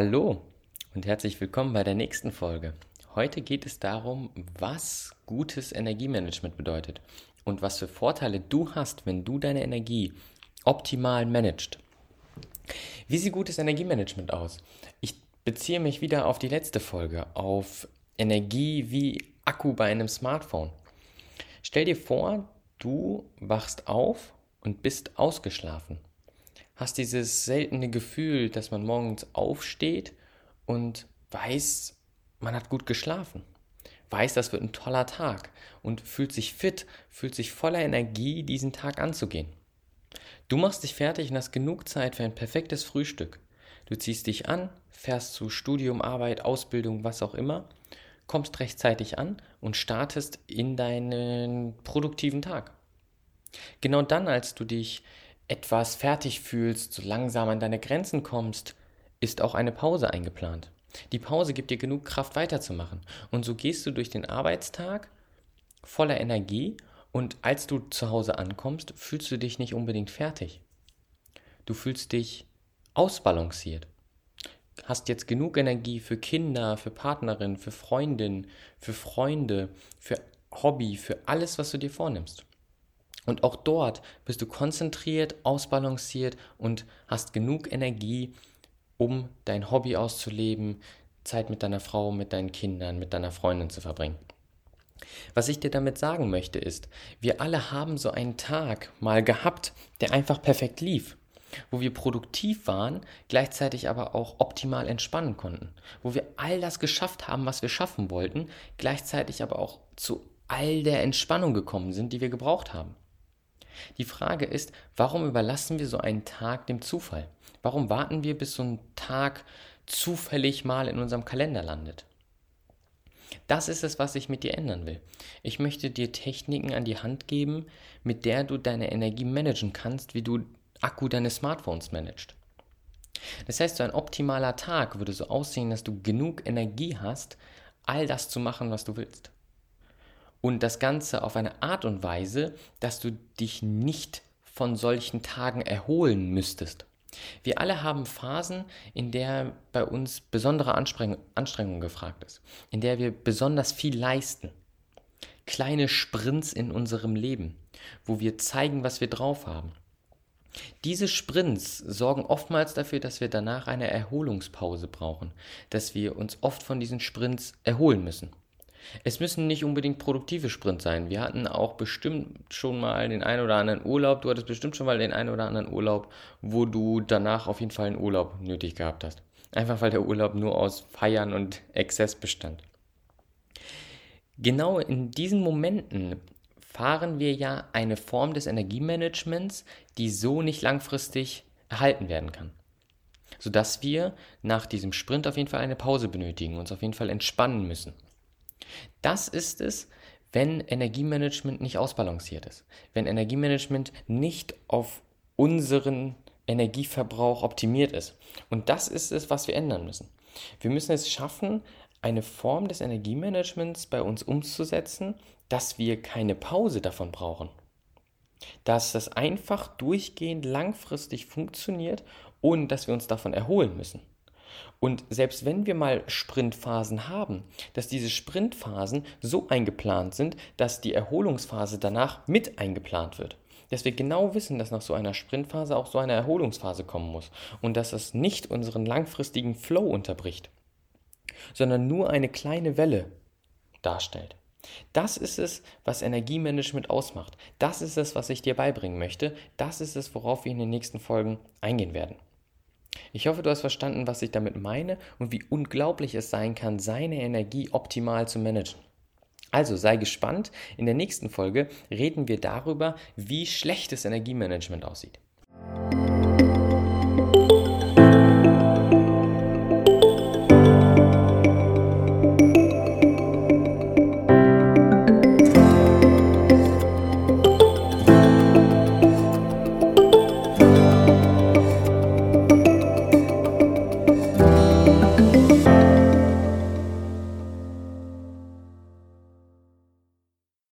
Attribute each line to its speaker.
Speaker 1: Hallo und herzlich willkommen bei der nächsten Folge. Heute geht es darum, was gutes Energiemanagement bedeutet und was für Vorteile du hast, wenn du deine Energie optimal managst. Wie sieht gutes Energiemanagement aus? Ich beziehe mich wieder auf die letzte Folge, auf Energie wie Akku bei einem Smartphone. Stell dir vor, du wachst auf und bist ausgeschlafen hast dieses seltene Gefühl, dass man morgens aufsteht und weiß, man hat gut geschlafen. Weiß, das wird ein toller Tag und fühlt sich fit, fühlt sich voller Energie, diesen Tag anzugehen. Du machst dich fertig und hast genug Zeit für ein perfektes Frühstück. Du ziehst dich an, fährst zu Studium, Arbeit, Ausbildung, was auch immer, kommst rechtzeitig an und startest in deinen produktiven Tag. Genau dann, als du dich etwas fertig fühlst, so langsam an deine Grenzen kommst, ist auch eine Pause eingeplant. Die Pause gibt dir genug Kraft weiterzumachen. Und so gehst du durch den Arbeitstag voller Energie und als du zu Hause ankommst, fühlst du dich nicht unbedingt fertig. Du fühlst dich ausbalanciert. Hast jetzt genug Energie für Kinder, für Partnerin, für Freundin, für Freunde, für Hobby, für alles, was du dir vornimmst. Und auch dort bist du konzentriert, ausbalanciert und hast genug Energie, um dein Hobby auszuleben, Zeit mit deiner Frau, mit deinen Kindern, mit deiner Freundin zu verbringen. Was ich dir damit sagen möchte ist, wir alle haben so einen Tag mal gehabt, der einfach perfekt lief, wo wir produktiv waren, gleichzeitig aber auch optimal entspannen konnten, wo wir all das geschafft haben, was wir schaffen wollten, gleichzeitig aber auch zu all der Entspannung gekommen sind, die wir gebraucht haben. Die Frage ist, warum überlassen wir so einen Tag dem Zufall? Warum warten wir, bis so ein Tag zufällig mal in unserem Kalender landet? Das ist es, was ich mit dir ändern will. Ich möchte dir Techniken an die Hand geben, mit der du deine Energie managen kannst, wie du Akku deines Smartphones managst. Das heißt, so ein optimaler Tag würde so aussehen, dass du genug Energie hast, all das zu machen, was du willst. Und das Ganze auf eine Art und Weise, dass du dich nicht von solchen Tagen erholen müsstest. Wir alle haben Phasen, in der bei uns besondere Anstrengung, Anstrengung gefragt ist, in der wir besonders viel leisten. Kleine Sprints in unserem Leben, wo wir zeigen, was wir drauf haben. Diese Sprints sorgen oftmals dafür, dass wir danach eine Erholungspause brauchen, dass wir uns oft von diesen Sprints erholen müssen. Es müssen nicht unbedingt produktive Sprints sein. Wir hatten auch bestimmt schon mal den einen oder anderen Urlaub. Du hattest bestimmt schon mal den einen oder anderen Urlaub, wo du danach auf jeden Fall einen Urlaub nötig gehabt hast. Einfach weil der Urlaub nur aus Feiern und Exzess bestand. Genau in diesen Momenten fahren wir ja eine Form des Energiemanagements, die so nicht langfristig erhalten werden kann. Sodass wir nach diesem Sprint auf jeden Fall eine Pause benötigen, uns auf jeden Fall entspannen müssen. Das ist es, wenn Energiemanagement nicht ausbalanciert ist. Wenn Energiemanagement nicht auf unseren Energieverbrauch optimiert ist. Und das ist es, was wir ändern müssen. Wir müssen es schaffen, eine Form des Energiemanagements bei uns umzusetzen, dass wir keine Pause davon brauchen. Dass das einfach durchgehend langfristig funktioniert, ohne dass wir uns davon erholen müssen. Und selbst wenn wir mal Sprintphasen haben, dass diese Sprintphasen so eingeplant sind, dass die Erholungsphase danach mit eingeplant wird. Dass wir genau wissen, dass nach so einer Sprintphase auch so eine Erholungsphase kommen muss und dass es nicht unseren langfristigen Flow unterbricht, sondern nur eine kleine Welle darstellt. Das ist es, was Energiemanagement ausmacht. Das ist es, was ich dir beibringen möchte. Das ist es, worauf wir in den nächsten Folgen eingehen werden. Ich hoffe, du hast verstanden, was ich damit meine und wie unglaublich es sein kann, seine Energie optimal zu managen. Also sei gespannt, in der nächsten Folge reden wir darüber, wie schlechtes Energiemanagement aussieht.